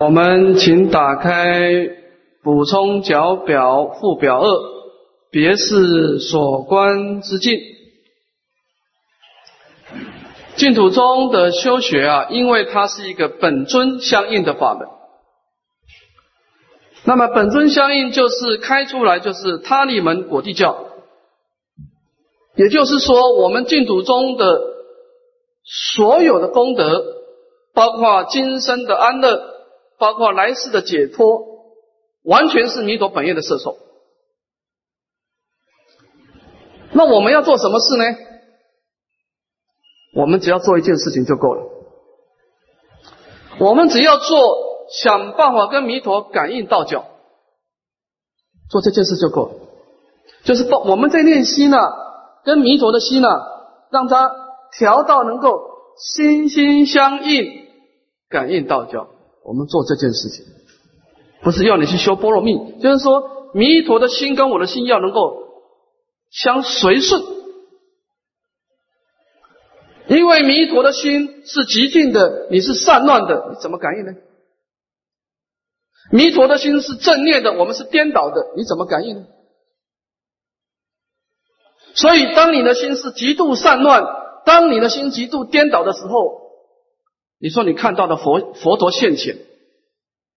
我们请打开补充角表附表二，别是所观之境。净土中的修学啊，因为它是一个本尊相应的法门。那么本尊相应就是开出来就是他利门果地教，也就是说，我们净土中的所有的功德，包括今生的安乐。包括来世的解脱，完全是弥陀本愿的摄受。那我们要做什么事呢？我们只要做一件事情就够了。我们只要做想办法跟弥陀感应道教，做这件事就够了。就是把我们在练心呢，跟弥陀的心呢，让它调到能够心心相印，感应道教。我们做这件事情，不是要你去修般若蜜，就是说弥陀的心跟我的心要能够相随顺，因为弥陀的心是极静的，你是散乱的，你怎么感应呢？弥陀的心是正念的，我们是颠倒的，你怎么感应呢？所以，当你的心是极度散乱，当你的心极度颠倒的时候。你说你看到的佛佛陀现前，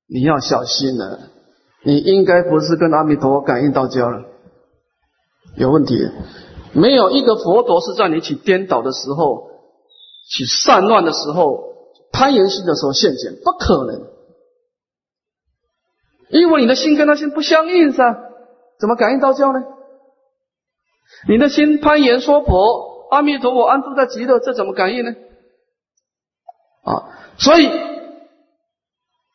你要小心了。你应该不是跟阿弥陀感应到交了，有问题。没有一个佛陀是在你起颠倒的时候、起散乱的时候、攀岩心的时候现前，不可能。因为你的心跟他心不相应噻，怎么感应到交呢？你的心攀岩说佛，阿弥陀佛安住在极乐，这怎么感应呢？啊，所以，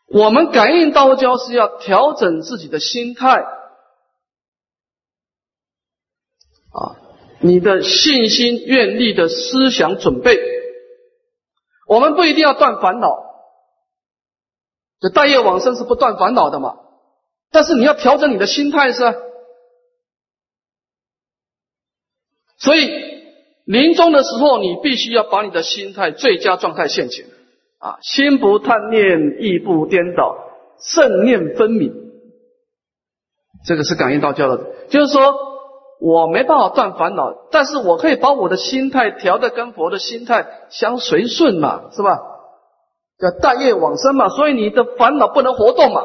我们感应道交是要调整自己的心态，啊，你的信心、愿力的思想准备，我们不一定要断烦恼，这大业往生是不断烦恼的嘛，但是你要调整你的心态是，所以临终的时候，你必须要把你的心态最佳状态现前。啊，心不贪念，意不颠倒，正念分明，这个是感应道教的。就是说我没办法断烦恼，但是我可以把我的心态调的跟佛的心态相随顺嘛，是吧？叫大业往生嘛，所以你的烦恼不能活动嘛。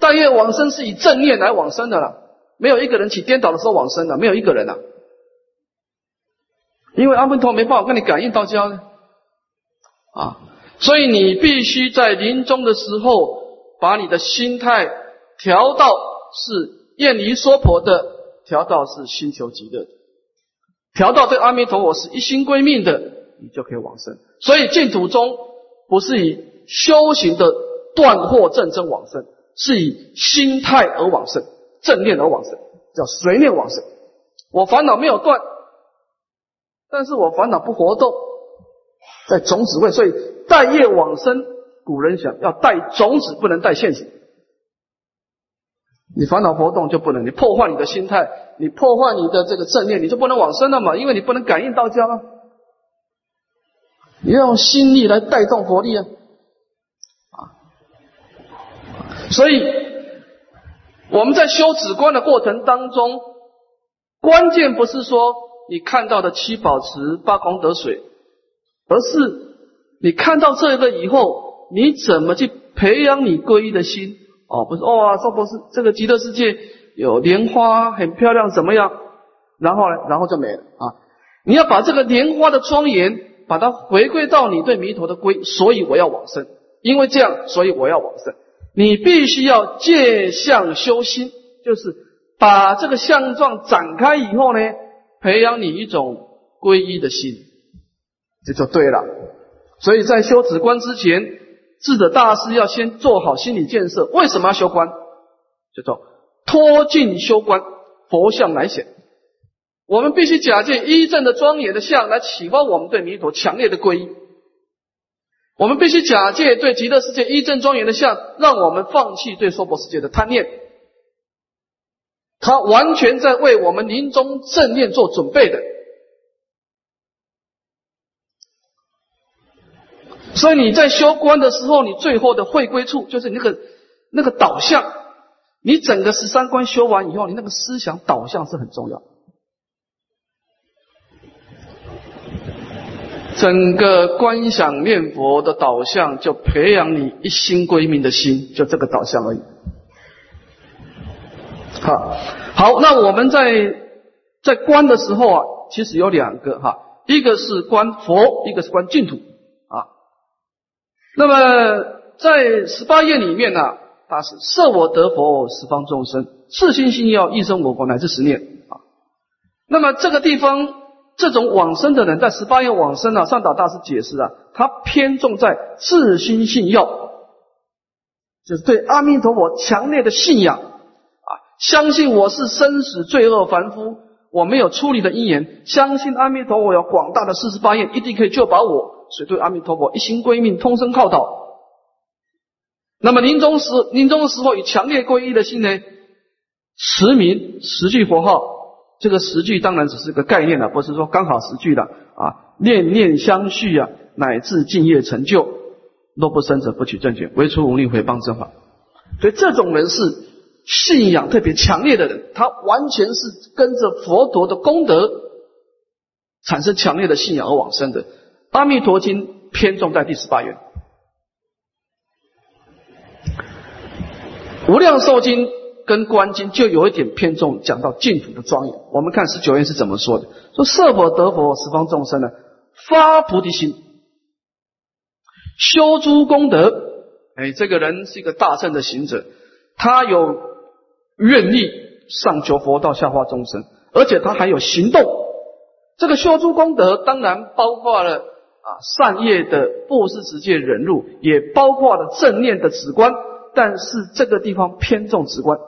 大业往生是以正念来往生的了，没有一个人起颠倒的时候往生的，没有一个人啊，因为阿弥陀没办法跟你感应道交呢。啊，所以你必须在临终的时候，把你的心态调到是厌离娑婆的，调到是心求极乐的，调到对阿弥陀佛是一心归命的，你就可以往生。所以净土宗不是以修行的断惑正真往生，是以心态而往生，正念而往生，叫随念往生。我烦恼没有断，但是我烦恼不活动。在种子位，所以带业往生。古人想要带种子，不能带现行。你烦恼活动就不能，你破坏你的心态，你破坏你的这个正念，你就不能往生了嘛？因为你不能感应道交啊。你要用心力来带动佛力啊！啊，所以我们在修止观的过程当中，关键不是说你看到的七宝池、八功德水。而是你看到这个以后，你怎么去培养你皈依的心？哦，不是哇，说博士，这个极乐世界有莲花很漂亮，怎么样？然后呢，然后就没了啊！你要把这个莲花的庄严，把它回归到你对弥陀的归，所以我要往生，因为这样，所以我要往生。你必须要借相修心，就是把这个相状展开以后呢，培养你一种皈依的心。这就对了，所以在修止观之前，智者大师要先做好心理建设。为什么要修观？叫做脱尽修观，佛像来显。我们必须假借一正的庄严的相来启发我们对弥陀强烈的皈依。我们必须假借对极乐世界一正庄严的相，让我们放弃对娑婆世界的贪念。他完全在为我们临终正念做准备的。所以你在修观的时候，你最后的会归处就是那个那个导向。你整个十三观修完以后，你那个思想导向是很重要。整个观想念佛的导向，就培养你一心归命的心，就这个导向而已。好，好，那我们在在观的时候啊，其实有两个哈，一个是观佛，一个是观净土。那么在十八页里面呢，它是设我得佛，十方众生自心信要一生我国乃至十年啊。那么这个地方。这种往生的人，在十八页往生啊，上岛大师解释啊，他偏重在自心信要，就是对阿弥陀佛强烈的信仰啊，相信我是生死罪恶凡夫，我没有出离的因缘，相信阿弥陀佛有广大的四十八愿，一定可以救拔我，所以对阿弥陀佛一心归命，通身靠祷。那么临终时，临终的时候以强烈皈依的心呢，持名十句佛号。这个十句当然只是个概念了，不是说刚好十句的啊。念念相续啊，乃至敬业成就，若不生者不取正觉，唯除无力回谤正法。所以这种人是信仰特别强烈的人，他完全是跟着佛陀的功德产生强烈的信仰而往生的。阿弥陀经偏重在第十八愿，无量寿经。跟观经就有一点偏重，讲到净土的庄严。我们看十九愿是怎么说的：说设佛得佛，十方众生呢发菩提心，修诸功德。哎，这个人是一个大圣的行者，他有愿力上求佛道，下化众生，而且他还有行动。这个修诸功德，当然包括了善业的布施、直接忍辱，也包括了正念的止观。但是这个地方偏重止观。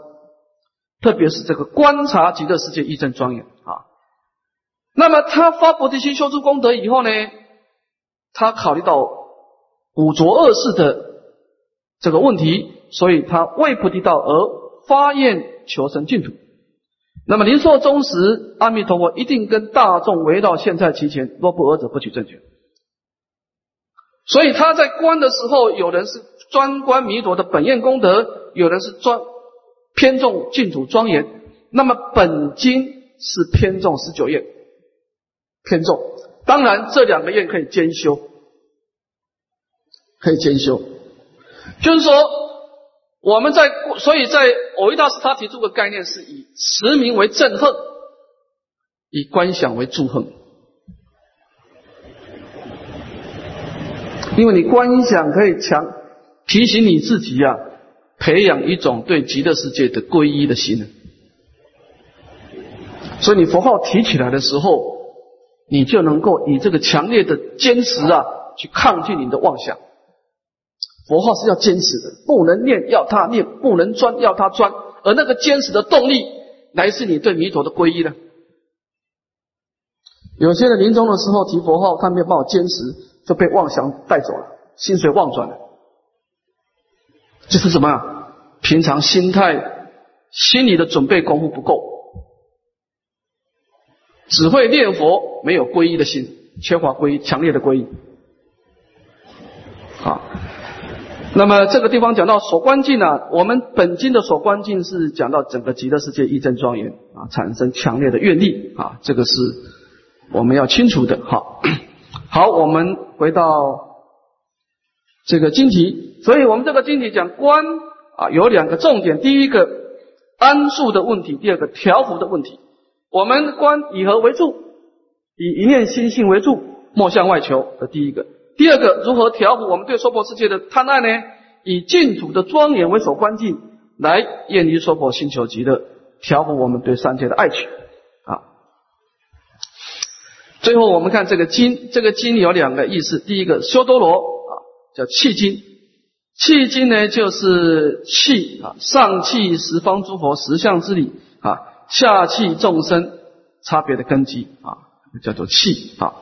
特别是这个观察极乐世界一真庄严啊，那么他发菩提心修出功德以后呢，他考虑到五浊恶世的这个问题，所以他为菩提道而发愿求生净土。那么临寿终时，阿弥陀佛一定跟大众围绕现在其前，若不尔者不取正觉。所以他在观的时候，有人是专观弥陀的本愿功德，有人是专。偏重净土庄严，那么本经是偏重十九愿，偏重。当然，这两个愿可以兼修，可以兼修。就是说，我们在所以在偶一大师他提出个概念，是以持名为正恨，以观想为助恨。因为你观想可以强提醒你自己呀。培养一种对极乐世界的皈依的心，所以你佛号提起来的时候，你就能够以这个强烈的坚持啊，去抗拒你的妄想。佛号是要坚持的，不能念要他念，不能专要他专，而那个坚持的动力，来自你对弥陀的皈依呢。有些人临终的时候提佛号，他没有办法坚持，就被妄想带走了，心随妄转了。这是什么？平常心态、心理的准备功夫不够，只会念佛，没有皈依的心，缺乏皈依，强烈的皈依。好，那么这个地方讲到所观境呢，我们本经的所观境是讲到整个极乐世界一真庄严啊，产生强烈的愿力啊，这个是我们要清楚的。好，好，我们回到。这个经题，所以我们这个经题讲观啊，有两个重点：第一个安住的问题，第二个调伏的问题。我们观以何为住？以一念心性为住，莫向外求。的第一个，第二个如何调伏我们对娑婆世界的贪爱呢？以净土的庄严为所关境，来厌离娑婆，心求极乐，调伏我们对三界的爱情。最后我们看这个经，这个经有两个意思：第一个修多罗啊。叫气经，气经呢就是气啊，上气十方诸佛十相之理啊，下气众生差别的根基啊，叫做气啊。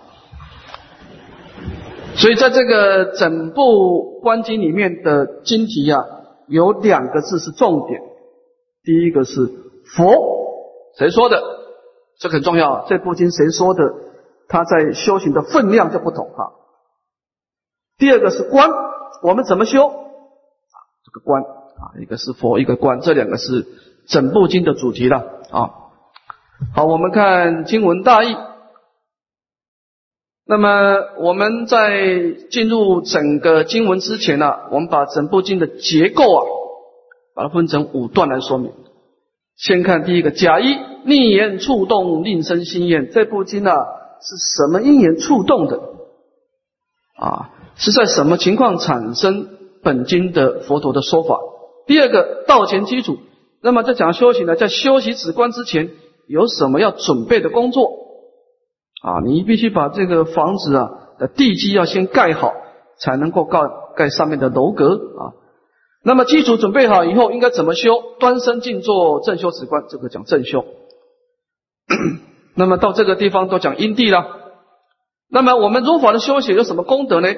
所以在这个整部观经里面的经题啊，有两个字是重点，第一个是佛，谁说的？这很重要，这部经谁说的？他在修行的分量就不同哈。第二个是观，我们怎么修？啊，这个观啊，一个是佛，一个观，这两个是整部经的主题了啊。好，我们看经文大意。那么我们在进入整个经文之前呢，我们把整部经的结构啊，把它分成五段来说明。先看第一个，假一逆言触动令生心厌。这部经呢是什么因缘触动的？啊，是在什么情况产生本经的佛陀的说法？第二个道前基础。那么在讲修行呢，在修习止观之前，有什么要准备的工作？啊，你必须把这个房子啊的地基要先盖好，才能够盖盖上面的楼阁啊。那么基础准备好以后，应该怎么修？端身静坐，正修止观，这个讲正修。那么到这个地方都讲因地了。那么我们如法的修行有什么功德呢？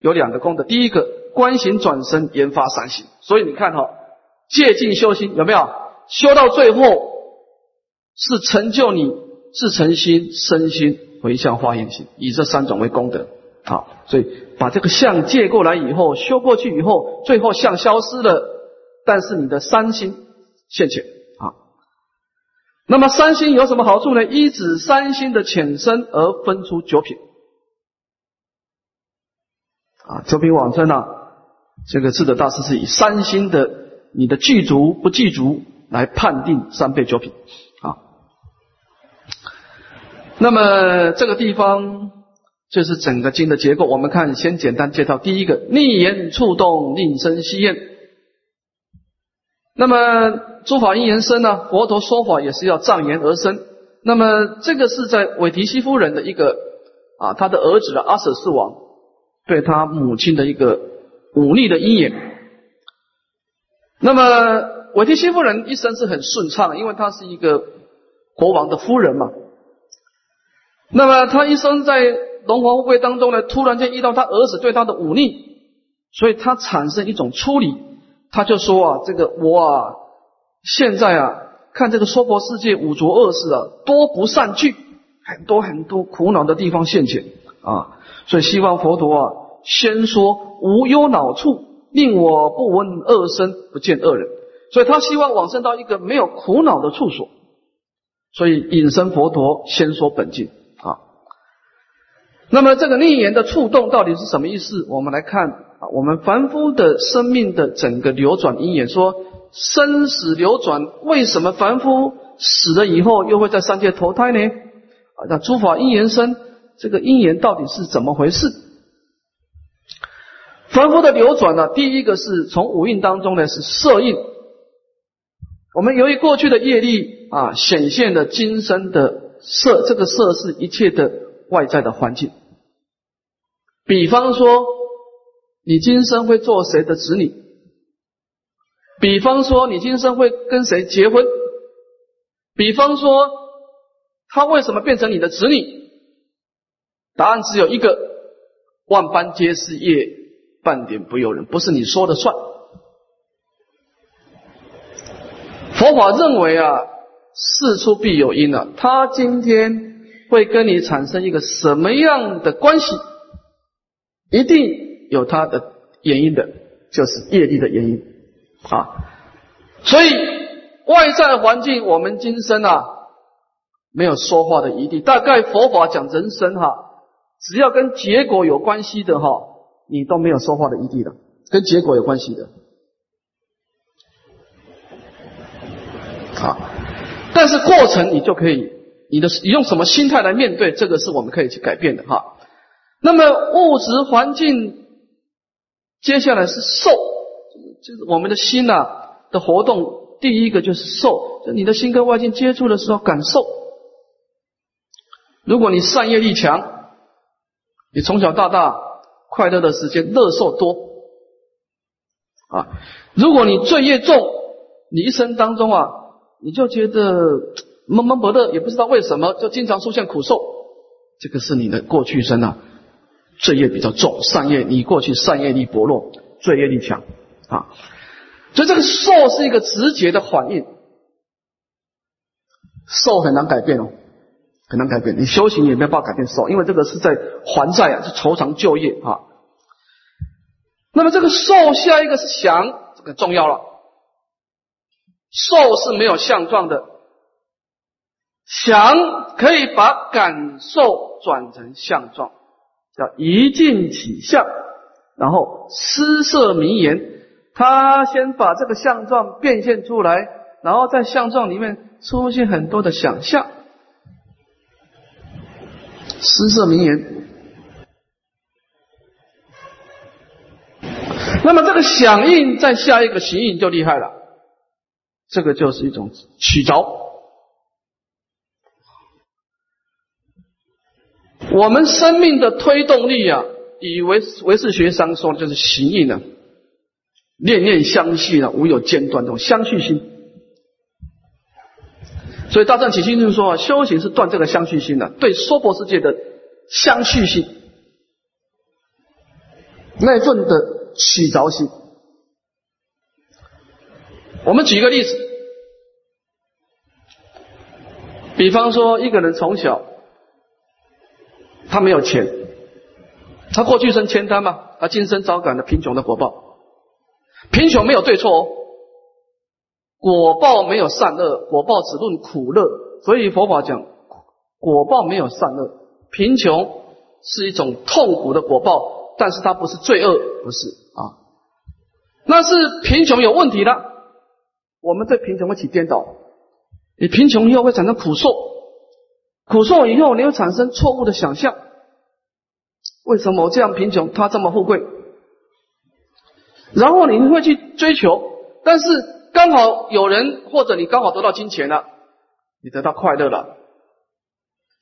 有两个功德。第一个，观行转身，研发三行。所以你看哈，借境修心有没有？修到最后是成就你自诚心、身心、回向、化现心，以这三种为功德。好，所以把这个相借过来以后，修过去以后，最后相消失了，但是你的三心现前。那么三星有什么好处呢？依指三星的浅深而分出九品啊。九品往生啊，这个智者大师是以三星的你的具足不具足来判定三倍九品啊。那么这个地方。这是整个经的结构。我们看，先简单介绍第一个逆言触动令生息厌。那么诸法因缘生呢？佛陀说法也是要障言而生。那么这个是在韦提希夫人的一个啊，他的儿子的阿舍世王对他母亲的一个忤逆的因缘。那么韦提希夫人一生是很顺畅，因为她是一个国王的夫人嘛。那么他一生在龙华富贵当中呢，突然间遇到他儿子对他的忤逆，所以他产生一种出离，他就说啊，这个我啊，现在啊，看这个娑婆世界五浊恶世啊，多不善聚，很多很多苦恼的地方现前啊，所以希望佛陀啊，先说无忧恼处，令我不闻恶声，不见恶人，所以他希望往生到一个没有苦恼的处所，所以隐身佛陀先说本经啊。那么这个逆言的触动到底是什么意思？我们来看，我们凡夫的生命的整个流转因缘，说生死流转，为什么凡夫死了以后又会在三界投胎呢？啊，那诸法因缘生，这个因缘到底是怎么回事？凡夫的流转呢，第一个是从五蕴当中呢是色印，我们由于过去的业力啊，显现的今生的色，这个色是一切的外在的环境。比方说，你今生会做谁的子女？比方说，你今生会跟谁结婚？比方说，他为什么变成你的子女？答案只有一个：万般皆是业，半点不由人，不是你说的算。佛法认为啊，事出必有因啊，他今天会跟你产生一个什么样的关系？一定有它的原因的，就是业力的原因啊。所以外在环境，我们今生啊没有说话的余地。大概佛法讲人生哈，只要跟结果有关系的哈，你都没有说话的余地的，跟结果有关系的。好，但是过程你就可以，你的你用什么心态来面对，这个是我们可以去改变的哈。那么物质环境，接下来是受，就是我们的心呐的活动。第一个就是受，就你的心跟外境接触的时候感受。如果你善业力强，你从小到大快乐的时间乐受多啊。如果你罪业重，你一生当中啊，你就觉得闷闷不乐，也不知道为什么，就经常出现苦受。这个是你的过去生啊。罪业比较重，善业你过去善业力薄弱，罪业力强啊，所以这个受是一个直觉的反应，受很难改变哦，很难改变，你修行也没有办法改变受，因为这个是在还债啊，是酬偿旧业啊。那么这个受下一个是想，这个重要了。受是没有相状的，想可以把感受转成相状，叫一境起相，然后施设名言。他先把这个相状变现出来，然后在相状里面出现很多的想象，施设名言。那么这个响应再下一个形应就厉害了，这个就是一种取着。我们生命的推动力啊，以为唯识学上说就是形应呢，念念相续呢，无有间断，这种相续性。所以大正起心论说啊，修行是断这个相续性的，对娑婆世界的相续性那份的。起着心。我们举一个例子，比方说一个人从小他没有钱，他过去生欠他嘛，他今生遭感了贫穷的果报。贫穷没有对错哦，果报没有善恶，果报只论苦乐。所以佛法讲果报没有善恶，贫穷是一种痛苦的果报，但是它不是罪恶，不是。啊，那是贫穷有问题的。我们对贫穷会起颠倒，你贫穷以后会产生苦受，苦受以后你会产生错误的想象。为什么我这样贫穷，他这么富贵？然后你会去追求，但是刚好有人或者你刚好得到金钱了，你得到快乐了。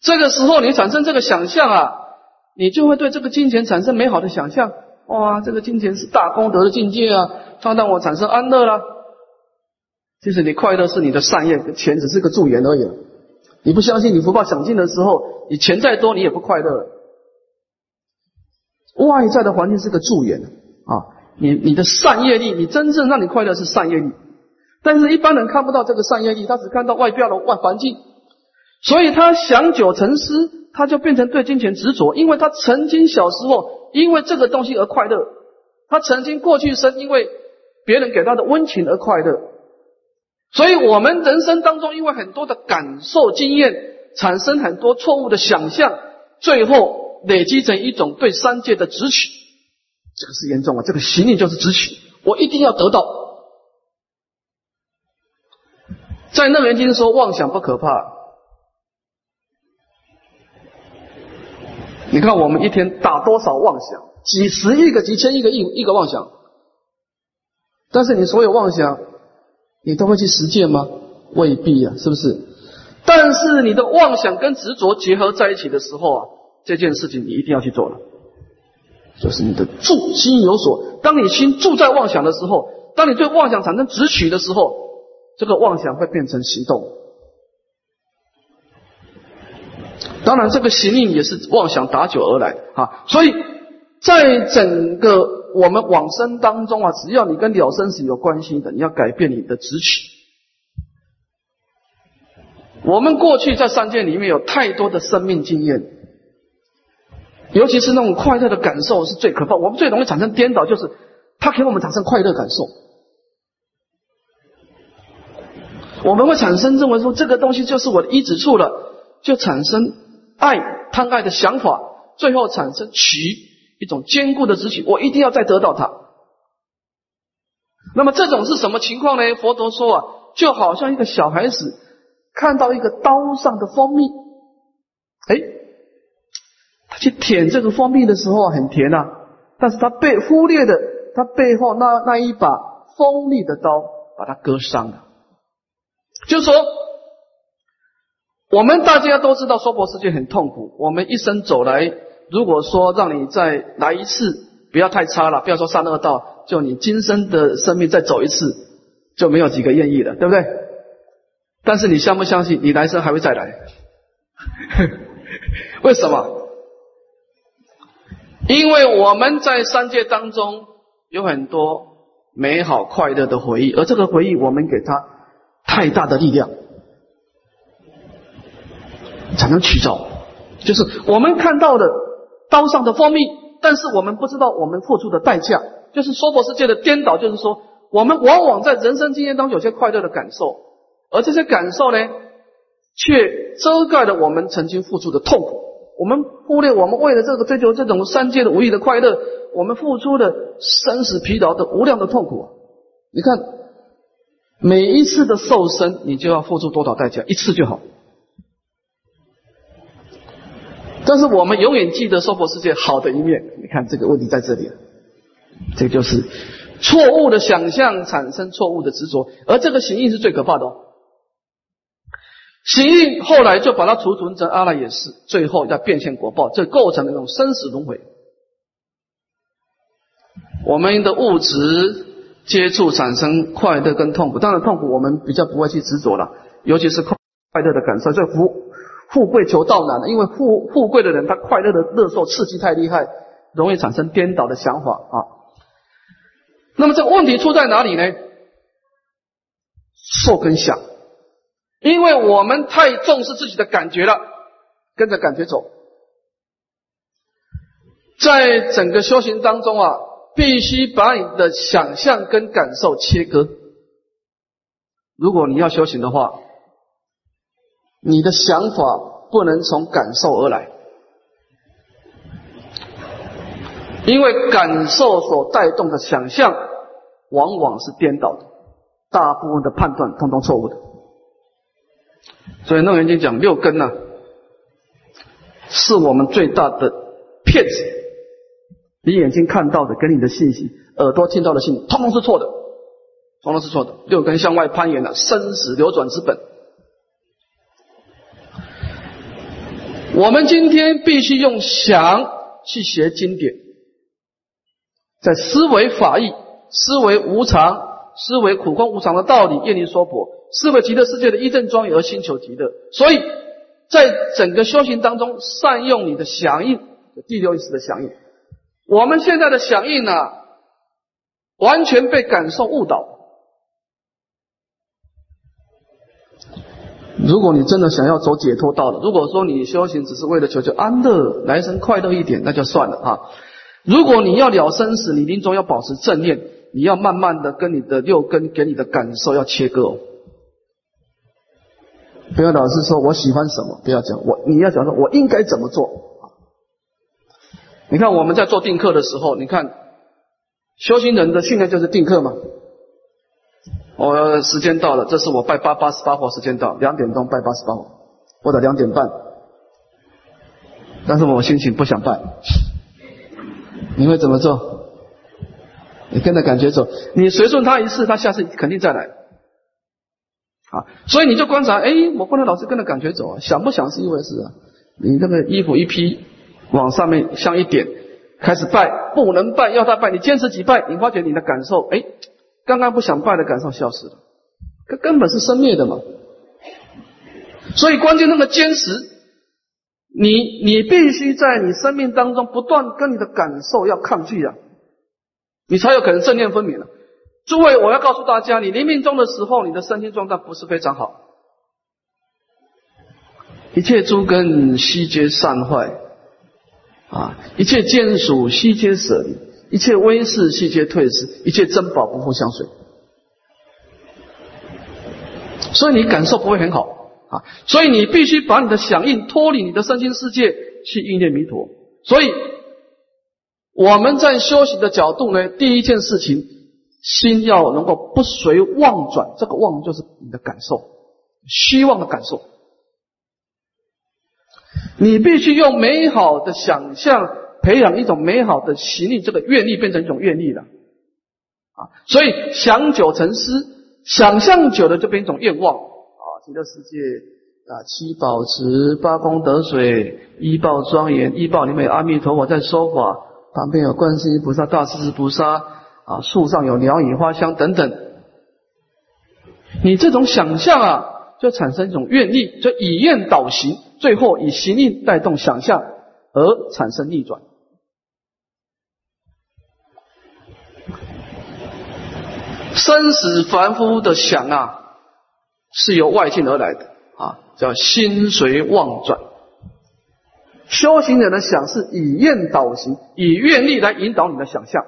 这个时候你产生这个想象啊，你就会对这个金钱产生美好的想象。哇，这个金钱是大功德的境界啊！它让我产生安乐了。其实你快乐是你的善业，钱只是个助缘而已。你不相信，你福报享尽的时候，你钱再多，你也不快乐。外在的环境是个助缘啊，你你的善业力，你真正让你快乐是善业力。但是一般人看不到这个善业力，他只看到外表的外环境，所以他想久成思，他就变成对金钱执着，因为他曾经小时候。因为这个东西而快乐，他曾经过去生因为别人给他的温情而快乐，所以我们人生当中因为很多的感受经验，产生很多错误的想象，最后累积成一种对三界的执取，这个是严重啊！这个行令就是执取，我一定要得到。在楞严经说妄想不可怕。你看，我们一天打多少妄想？几十亿个、几千亿个亿亿个妄想。但是你所有妄想，你都会去实践吗？未必啊，是不是？但是你的妄想跟执着结合在一起的时候啊，这件事情你一定要去做了。就是你的住心有所，当你心住在妄想的时候，当你对妄想产生执取的时候，这个妄想会变成行动。当然，这个行令也是妄想打酒而来啊！所以，在整个我们往生当中啊，只要你跟了生死有关系的，你要改变你的执取。我们过去在三界里面有太多的生命经验，尤其是那种快乐的感受是最可怕。我们最容易产生颠倒，就是它给我们产生快乐感受，我们会产生认为说这个东西就是我的一指处了，就产生。爱贪爱的想法，最后产生取一种坚固的执取，我一定要再得到它。那么这种是什么情况呢？佛陀说啊，就好像一个小孩子看到一个刀上的蜂蜜，哎，他去舔这个蜂蜜的时候很甜啊，但是他被忽略的，他背后那那一把锋利的刀把他割伤了，就说。我们大家都知道，娑婆世界很痛苦。我们一生走来，如果说让你再来一次，不要太差了，不要说三恶道，就你今生的生命再走一次，就没有几个愿意了，对不对？但是你相不相信，你来生还会再来？为什么？因为我们在三界当中有很多美好快乐的回忆，而这个回忆，我们给他太大的力量。才能取走，就是我们看到的刀上的蜂蜜，但是我们不知道我们付出的代价。就是娑婆世界的颠倒，就是说，我们往往在人生经验当中有些快乐的感受，而这些感受呢，却遮盖了我们曾经付出的痛苦。我们忽略我们为了这个追求这种三界的无意的快乐，我们付出的生死疲劳的无量的痛苦。你看，每一次的瘦身，你就要付出多少代价？一次就好。但是我们永远记得娑婆世界好的一面。你看这个问题在这里，这就是错误的想象产生错误的执着，而这个行印是最可怕的。哦。行印后来就把它储存成阿赖耶识，最后要变现果报，这构成了一种生死轮回。我们的物质接触产生快乐跟痛苦，当然痛苦我们比较不会去执着了，尤其是快快乐的感受，这福。富贵求道难，因为富富贵的人，他快乐的乐受刺激太厉害，容易产生颠倒的想法啊。那么这问题出在哪里呢？受跟想，因为我们太重视自己的感觉了，跟着感觉走，在整个修行当中啊，必须把你的想象跟感受切割。如果你要修行的话。你的想法不能从感受而来，因为感受所带动的想象往往是颠倒的，大部分的判断通通错误的。所以《楞严经》讲六根呢，是我们最大的骗子。你眼睛看到的、给你的信息，耳朵听到的信息，通通是错的，通通是错的。六根向外攀岩了，生死流转之本。我们今天必须用想去学经典，在思维法义、思维无常、思维苦空无常的道理，业力说破，思维极乐世界的一正庄严而心求极乐。所以在整个修行当中，善用你的响应，第六意识的响应。我们现在的响应呢，完全被感受误导。如果你真的想要走解脱道了，如果说你修行只是为了求求安乐，来生快乐一点，那就算了啊。如果你要了生死，你临终要保持正念，你要慢慢的跟你的六根给你的感受要切割哦。不要老是说我喜欢什么，不要讲我，你要讲说我应该怎么做。你看我们在做定课的时候，你看修行人的训练就是定课嘛。我时间到了，这是我拜八八十八号时间到，两点钟拜八十八号，或者两点半。但是我心情不想拜，你会怎么做？你跟着感觉走，你随顺他一次，他下次肯定再来。啊，所以你就观察，哎，我不能老是跟着感觉走，想不想是一回事啊。你那个衣服一披，往上面向一点，开始拜，不能拜，要他拜，你坚持几拜，你发觉你的感受，哎。刚刚不想拜的感受消失了，这根本是生灭的嘛。所以关键那个坚持，你你必须在你生命当中不断跟你的感受要抗拒啊，你才有可能正念分明了。诸位，我要告诉大家，你临命终的时候，你的身心状态不是非常好，一切诸根悉皆散坏啊，一切坚属悉皆舍离。一切威势悉皆退失，一切珍宝不复相随，所以你感受不会很好啊！所以你必须把你的响应脱离你的身心世界去应念弥陀。所以我们在修行的角度呢，第一件事情，心要能够不随妄转，这个妄就是你的感受，虚妄的感受，你必须用美好的想象。培养一种美好的习力，这个愿力变成一种愿力了啊！所以想久成思，想象久了就变一种愿望啊！极乐世界啊，七宝池、八功德水、一报庄严，一报里面有阿弥陀佛在说法，旁边有观世音菩萨、大势至菩萨啊，树上有鸟语花香等等。你这种想象啊，就产生一种愿力，就以愿导行，最后以行力带动想象而产生逆转。生死凡夫的想啊，是由外境而来的啊，叫心随妄转。修行人的想是以愿导行，以愿力来引导你的想象。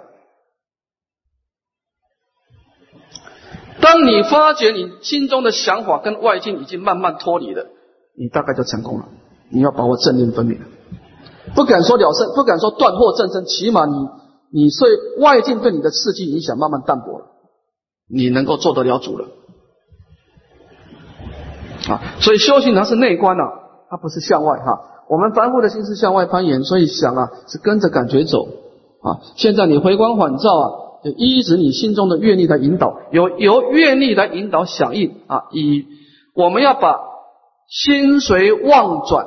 当你发觉你心中的想法跟外境已经慢慢脱离了，你大概就成功了。你要把握正念分明，不敢说了胜，不敢说断惑正真，起码你你对外境对你的刺激影响慢慢淡薄了，你能够做得了主了。啊，所以修行它是内观呐，它不是向外哈。我们凡夫的心是向外攀岩，所以想啊是跟着感觉走啊。现在你回光返照啊。就依止你心中的愿力来引导，由由愿力来引导响应啊！以我们要把心随妄转，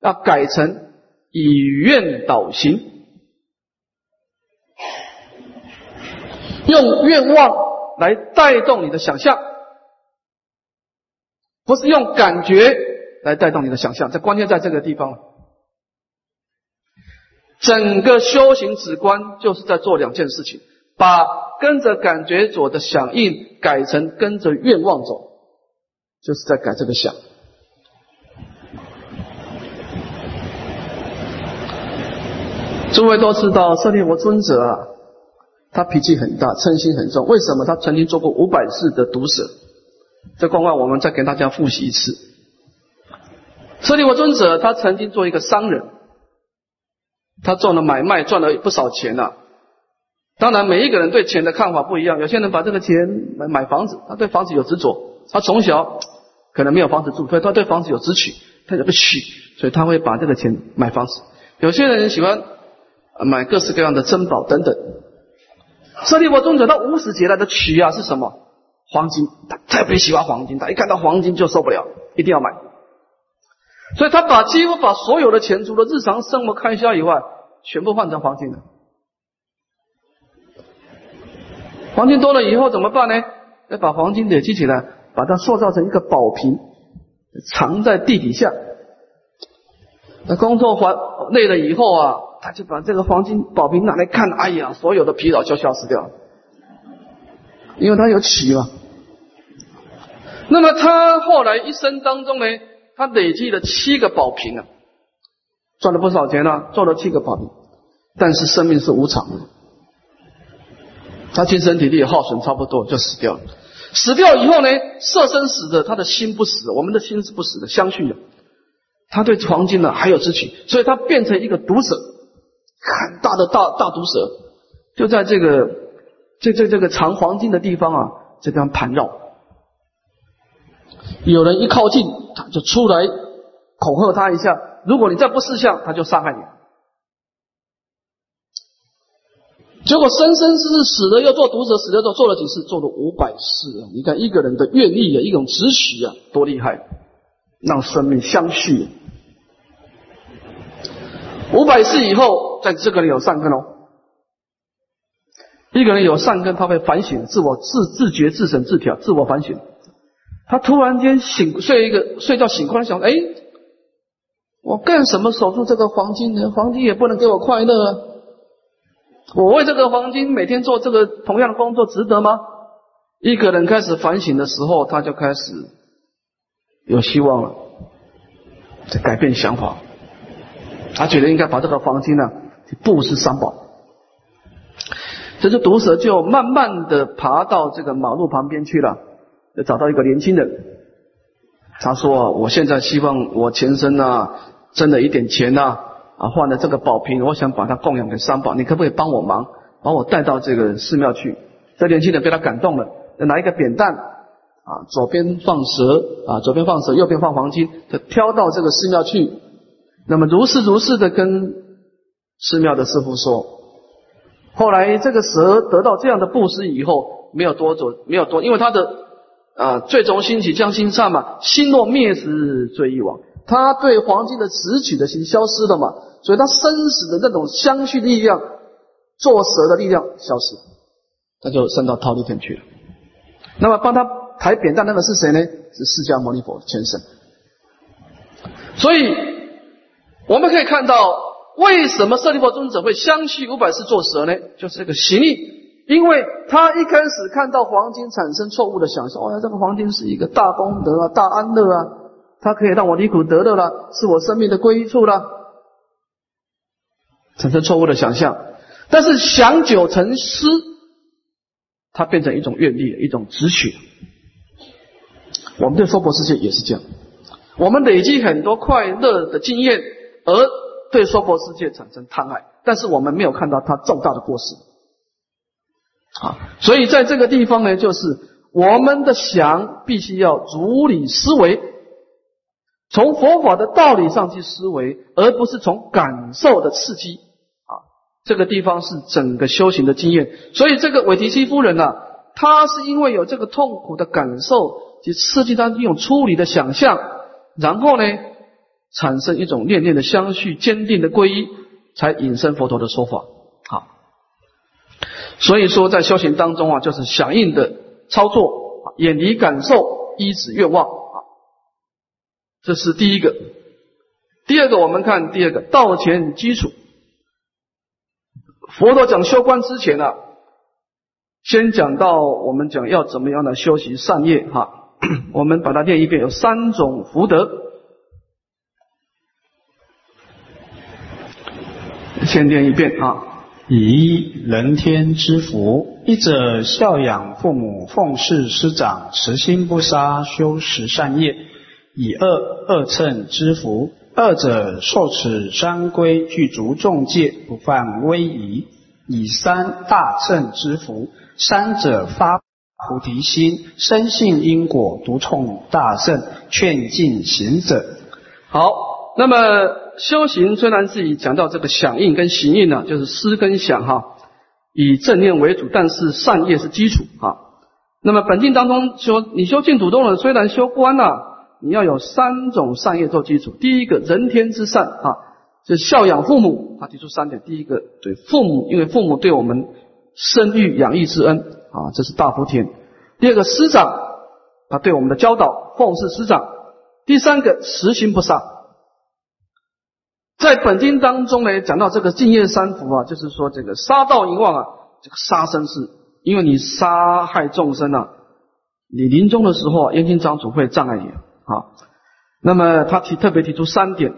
要改成以愿导行，用愿望来带动你的想象，不是用感觉来带动你的想象。这关键在这个地方了。整个修行止观就是在做两件事情：把跟着感觉走的响应改成跟着愿望走，就是在改这个想。诸位都知道，舍利弗尊者啊，他脾气很大，嗔心很重。为什么？他曾经做过五百次的毒蛇。这公案我们再给大家复习一次。舍利弗尊者他曾经做一个商人。他做了买卖，赚了不少钱呐。当然，每一个人对钱的看法不一样。有些人把这个钱买买房子，他对房子有执着。他从小可能没有房子住，所以他对房子有执取，他有个取，所以他会把这个钱买房子。有些人喜欢买各式各样的珍宝等等。舍利弗尊者到五始劫来的取啊是什么？黄金，他特别喜欢黄金，他一看到黄金就受不了，一定要买。所以他把几乎把所有的钱，除了日常生活开销以外，全部换成黄金了。黄金多了以后怎么办呢？要把黄金累积起来，把它塑造成一个宝瓶，藏在地底下。那工作完累了以后啊，他就把这个黄金宝瓶拿来看，哎呀，所有的疲劳就消失掉了，因为他有起嘛。那么他后来一生当中呢？他累积了七个宝瓶啊，赚了不少钱呢，做了七个宝瓶，但是生命是无常的，他精神体力耗损差不多就死掉了。死掉以后呢，色身死的，他的心不死，我们的心是不死的，相续的。他对黄金呢还有知取，所以他变成一个毒蛇，很大的大大毒蛇，就在这个这这这个藏黄金的地方啊，这边盘绕。有人一靠近，他就出来恐吓他一下。如果你再不识相，他就杀害你。结果生生世世死了又做毒蛇，死了又做了几次，做了五百次啊！你看一个人的愿力啊，一种执取啊，多厉害，让生命相续。五百次以后，在这个人有善根哦。一个人有善根，他会反省，自我自自觉、自省、自调，自我反省。他突然间醒睡一个睡觉醒过来想，哎，我干什么守住这个黄金呢？黄金也不能给我快乐啊！我为这个黄金每天做这个同样的工作值得吗？一个人开始反省的时候，他就开始有希望了，在改变想法。他觉得应该把这个黄金呢布施三宝。这只毒蛇就慢慢的爬到这个马路旁边去了。就找到一个年轻人，他说：“我现在希望我前身啊挣了一点钱呐，啊换了这个宝瓶，我想把它供养给三宝，你可不可以帮我忙，把我带到这个寺庙去？”这年轻人被他感动了，拿一个扁担啊，左边放蛇啊，左边放蛇，右边放黄金，就挑到这个寺庙去。那么如是如是的跟寺庙的师傅说。后来这个蛇得到这样的布施以后，没有多久，没有多，因为他的。啊，最终兴起将心善嘛，心若灭时罪亦亡。他对黄金的执取的心消失了嘛，所以他生死的那种相续力量，做蛇的力量消失，他就升到桃李天去了。那么帮他抬扁担那个是谁呢？是释迦牟尼佛前身。所以我们可以看到，为什么舍利弗尊者会相续五百次做蛇呢？就是这个行力。因为他一开始看到黄金产生错误的想象，哦，这个黄金是一个大功德啊，大安乐啊，它可以让我离苦得乐了，是我生命的归处了，产生错误的想象。但是想久成痴，它变成一种愿力，一种执取。我们对娑婆世界也是这样，我们累积很多快乐的经验，而对娑婆世界产生贪爱，但是我们没有看到他重大的过失。啊，所以在这个地方呢，就是我们的想必须要如理思维，从佛法的道理上去思维，而不是从感受的刺激。啊，这个地方是整个修行的经验。所以这个韦提希夫人呢，她是因为有这个痛苦的感受。及刺激他一种出离的想象，然后呢，产生一种念念的相续、坚定的皈依，才引申佛陀的说法。好，所以说在修行当中啊，就是响应的操作，远离感受，依止愿望。啊，这是第一个。第二个，我们看第二个道前基础。佛陀讲修观之前呢，先讲到我们讲要怎么样的修习善业，哈。我们把它念一遍，有三种福德。先念一遍啊。以人天之福，一者孝养父母，奉事师长，慈心不杀，修十善业；以二二乘之福，二者受持三规，具足众戒，不犯威仪；以三大乘之福，三者发。菩提心，深信因果，独冲大圣，劝进行者。好，那么修行虽然是以讲到这个响应跟行应呢，就是思跟想哈，以正念为主，但是善业是基础哈。那么本经当中说，你修净土宗人，虽然修观了，你要有三种善业做基础。第一个人天之善啊，是孝养父母，他提出三点。第一个对父母，因为父母对我们生育养育之恩。啊，这是大福田。第二个师长啊，对我们的教导，奉事师长。第三个实行不杀。在本经当中呢，讲到这个净业三福啊，就是说这个杀盗淫妄啊，这个杀生是，因为你杀害众生啊，你临终的时候，冤亲长主会障碍你啊。那么他提特别提出三点：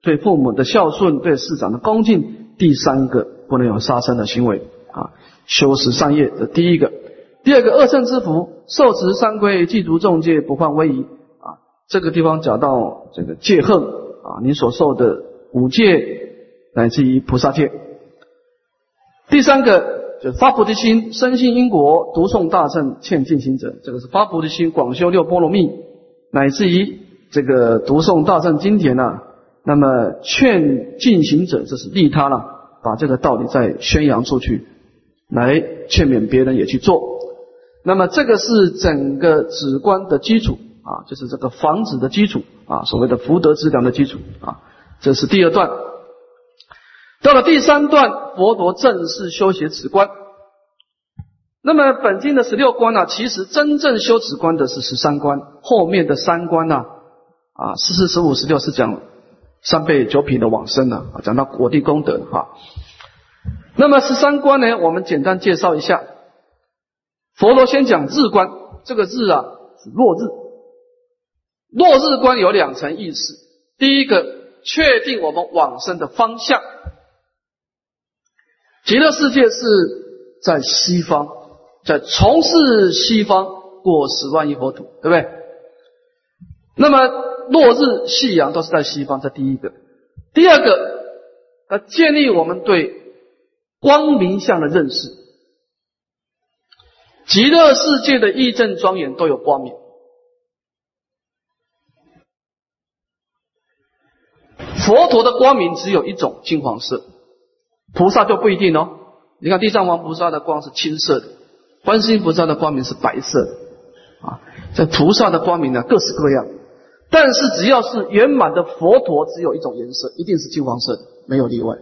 对父母的孝顺，对师长的恭敬。第三个不能有杀生的行为啊。修持善业，的第一个；第二个，恶圣之福，受持三规，具足众戒，不犯威仪。啊，这个地方讲到这个戒恨啊，你所受的五戒，乃至于菩萨戒。第三个，就是发菩提心，深信因果，读诵大乘，劝进行者。这个是发菩提心，广修六波罗蜜，乃至于这个读诵大乘经典呢。那么劝进行者，这是利他了，把这个道理再宣扬出去。来劝勉别人也去做，那么这个是整个止观的基础啊，就是这个防止的基础啊，所谓的福德资粮的基础啊，这是第二段。到了第三段，佛陀正式修学止观。那么本经的十六观呢，其实真正修止观的是十三观，后面的三观呢，啊，十四、十五、十六是讲三倍九品的往生呢，啊，讲到果地功德哈。那么十三观呢？我们简单介绍一下。佛陀先讲日观，这个日啊是落日。落日观有两层意思：第一个，确定我们往生的方向。极乐世界是在西方，在从事西方过十万亿佛土，对不对？那么落日、夕阳都是在西方，这第一个。第二个，它建立我们对。光明相的认识，极乐世界的义正庄严都有光明。佛陀的光明只有一种金黄色，菩萨就不一定哦。你看地藏王菩萨的光是青色的，观世音菩萨的光明是白色的啊。这菩萨的光明呢，各式各样，但是只要是圆满的佛陀，只有一种颜色，一定是金黄色的，没有例外。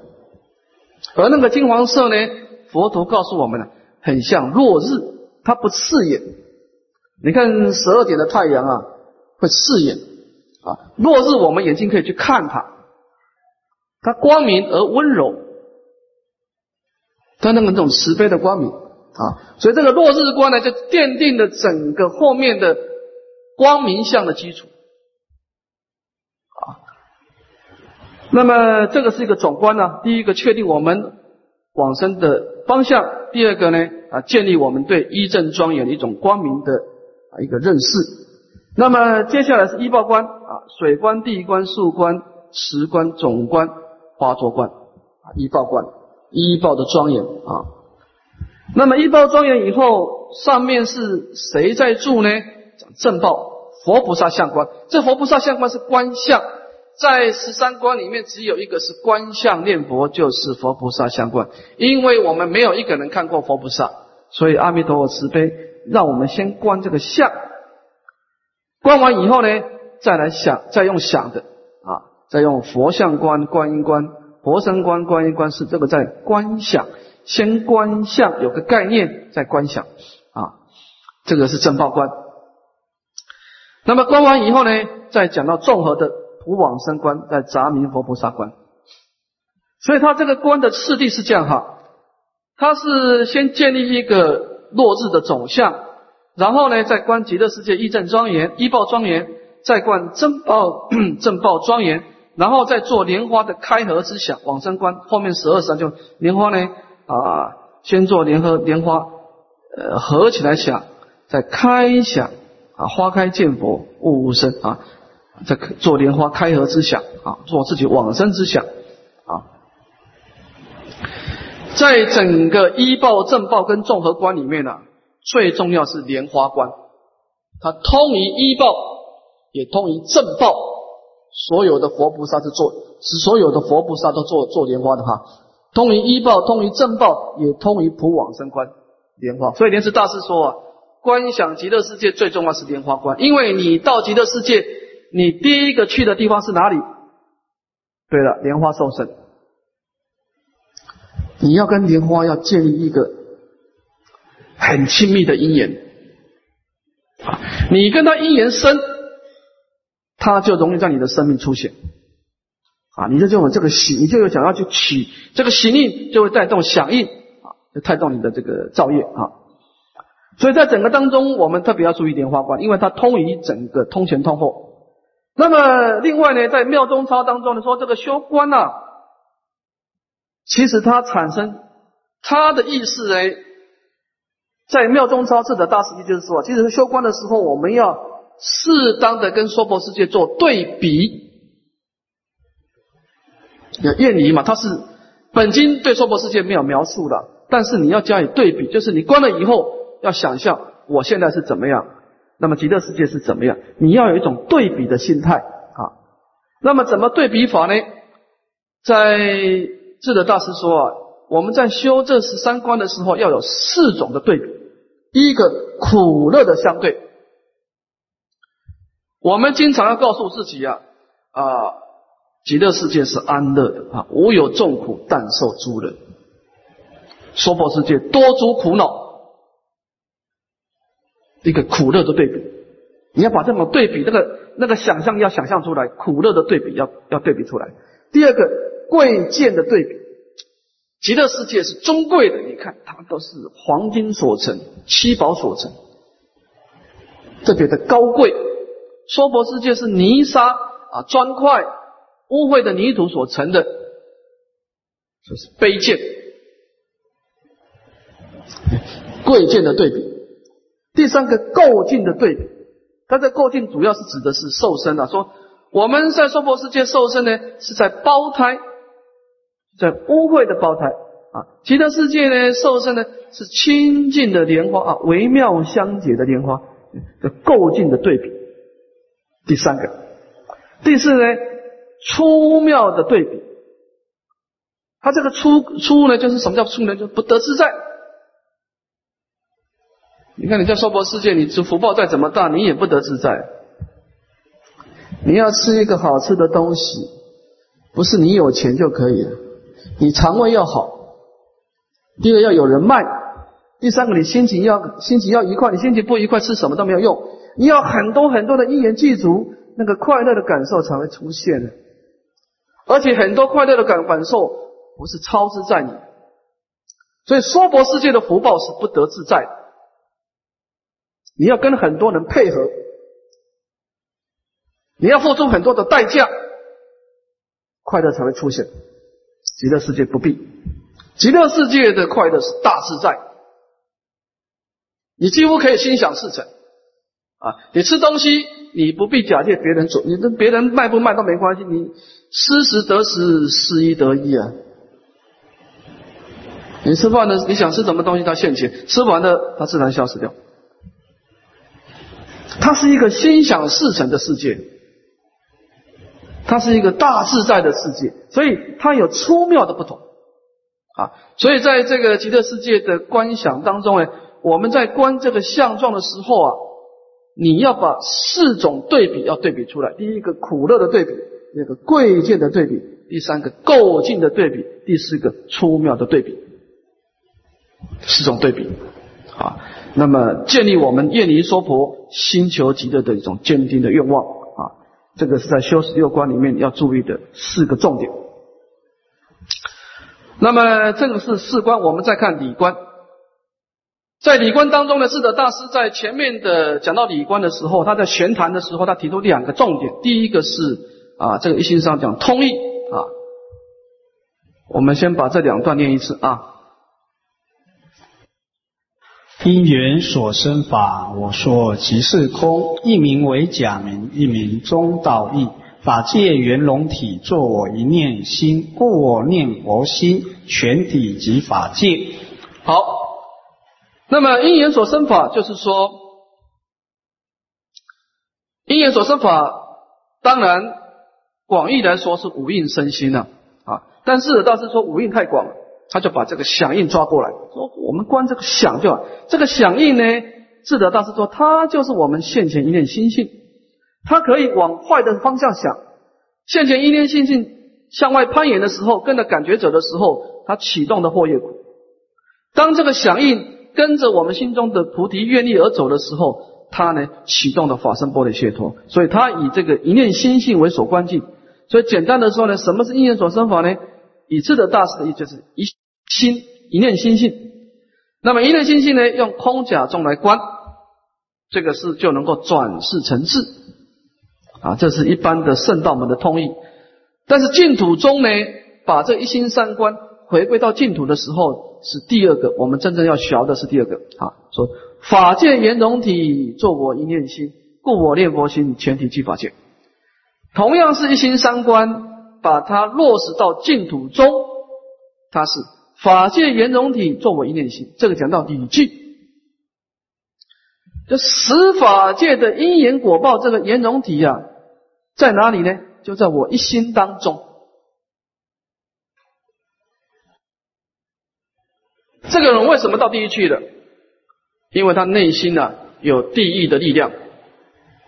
而那个金黄色呢？佛陀告诉我们呢，很像落日，它不刺眼。你看十二点的太阳啊，会刺眼啊。落日我们眼睛可以去看它，它光明而温柔，它那个那种慈悲的光明啊。所以这个落日光呢，就奠定了整个后面的光明相的基础啊。那么这个是一个总观呢，第一个确定我们往生的方向，第二个呢啊建立我们对一正庄严的一种光明的啊一个认识。那么接下来是一报观啊，水观、地观、树观、石观、总观、花座观啊，一报观，一报的庄严啊。那么一报庄严以后，上面是谁在住呢？正报佛菩萨相观，这佛菩萨相观是观相。在十三观里面，只有一个是观相念佛，就是佛菩萨相观。因为我们没有一个人看过佛菩萨，所以阿弥陀佛慈悲，让我们先观这个相。观完以后呢，再来想，再用想的，再用佛像观、观音观、佛身观、观音观，是这个在观想。先观相有个概念，再观想啊，这个是正报观。那么观完以后呢，再讲到综合的。普往生观在杂明佛菩萨观，所以他这个观的次第是这样哈，他是先建立一个落日的总相，然后呢再观极乐世界一正庄严、一报庄严，再观正报 正报庄严，然后再做莲花的开合之想往生观，后面十二三就莲花呢啊，先做莲和莲花呃合起来想，再开想啊花开见佛悟无生啊。再做莲花开合之想啊，做自己往生之想啊，在整个医报正报跟综合观里面呢，最重要是莲花观，它通于医报，也通于正报。所有的佛菩萨是做，是所有的佛菩萨都做做莲花的哈，通于医报，通于正报，也通于普往生观莲花。所以莲池大师说啊，观想极乐世界最重要是莲花观，因为你到极乐世界。你第一个去的地方是哪里？对了，莲花受生。你要跟莲花要建立一个很亲密的因缘啊！你跟他因缘深，他就容易在你的生命出现啊！你就就有这个喜，你就有想要去取这个喜力，就会带动响应啊，就带动你的这个造业啊！所以在整个当中，我们特别要注意莲花观，因为它通于整个通前通后。那么，另外呢，在妙中操当中呢，说这个修观呐，其实它产生它的意思呢，在妙中操智的大师意就是说，其实修观的时候，我们要适当的跟娑婆世界做对比。有厌离嘛，它是本经对娑婆世界没有描述的，但是你要加以对比，就是你观了以后，要想象我现在是怎么样。那么极乐世界是怎么样？你要有一种对比的心态啊。那么怎么对比法呢？在智德大师说啊，我们在修这十三观的时候，要有四种的对比。第一个苦乐的相对，我们经常要告诉自己啊啊，极乐世界是安乐的啊，无有众苦，但受诸人。娑婆世界多诸苦恼。一个苦乐的对比，你要把这种对比，那个那个想象要想象出来，苦乐的对比要要对比出来。第二个贵贱的对比，极乐世界是尊贵的，你看它都是黄金所成、七宝所成，特别的高贵；娑婆世界是泥沙啊、砖块、污秽的泥土所成的，这是卑贱、贵贱的对比。第三个构境的对比，它这构境主要是指的是受身啊。说我们在娑婆世界受身呢，是在胞胎，在污秽的胞胎啊；其他世界呢，受身呢是清净的莲花啊，微妙相结的莲花的构境的对比。第三个，第四呢，粗妙的对比。它这个粗粗呢，就是什么叫粗呢？就不得自在。你看，你在娑婆世界，你这福报再怎么大，你也不得自在。你要吃一个好吃的东西，不是你有钱就可以了。你肠胃要好，第二要有人脉，第三个你心情要心情要愉快。你心情不愉快，吃什么都没有用。你要很多很多的因缘具足，那个快乐的感受才会出现的。而且很多快乐的感感受不是超自在你，所以娑婆世界的福报是不得自在的。你要跟很多人配合，你要付出很多的代价，快乐才会出现。极乐世界不必，极乐世界的快乐是大自在，你几乎可以心想事成啊！你吃东西，你不必假借别人做，你跟别人卖不卖都没关系，你失时得时，失一得一啊！你吃饭呢，你想吃什么东西，它现前，吃完了它自然消失掉。它是一个心想事成的世界，它是一个大自在的世界，所以它有粗妙的不同啊！所以在这个极乐世界的观想当中呢，我们在观这个相状的时候啊，你要把四种对比要对比出来：第一个苦乐的对比，第二个贵贱的对比，第三个构境的对比，第四个粗妙的对比。四种对比，啊，那么建立我们愿离娑婆、心求极乐的一种坚定的愿望啊，这个是在修十六观里面要注意的四个重点。那么这个是四观，我们再看理观，在理观当中呢，智者大师在前面的讲到理观的时候，他在玄谈的时候，他提出两个重点，第一个是啊，这个一心上讲通义啊，我们先把这两段念一次啊。因缘所生法，我说即是空。一名为假名，一名中道义。法界圆融体，作我一念心，故我念佛心，全体即法界。好，那么因缘所生法，就是说，因缘所生法，当然广义来说是五蕴身心了啊。但是大师说五蕴太广了。他就把这个响应抓过来，说我们观这个响就好。这个响应呢，智德大师说，它就是我们现前一念心性，它可以往坏的方向想。现前一念心性向外攀岩的时候，跟着感觉者的时候，它启动的祸业苦。当这个响应跟着我们心中的菩提愿力而走的时候，他呢启动的法身波的解脱。所以他以这个一念心性为所关键。所以简单的说呢，什么是因缘所生法呢？以智德大师的意就是一。心一念心性，那么一念心性呢？用空假中来观，这个是就能够转世成智啊。这是一般的圣道门的通义。但是净土中呢，把这一心三观回归到净土的时候，是第二个。我们真正要学的是第二个啊。说法界圆融体，作我一念心，故我念佛心，全体即法界。同样是一心三观，把它落实到净土中，它是。法界圆融体，作我一念心。这个讲到理句，就十法界的因缘果报，这个圆融体啊，在哪里呢？就在我一心当中。这个人为什么到地狱去了？因为他内心呢有地狱的力量，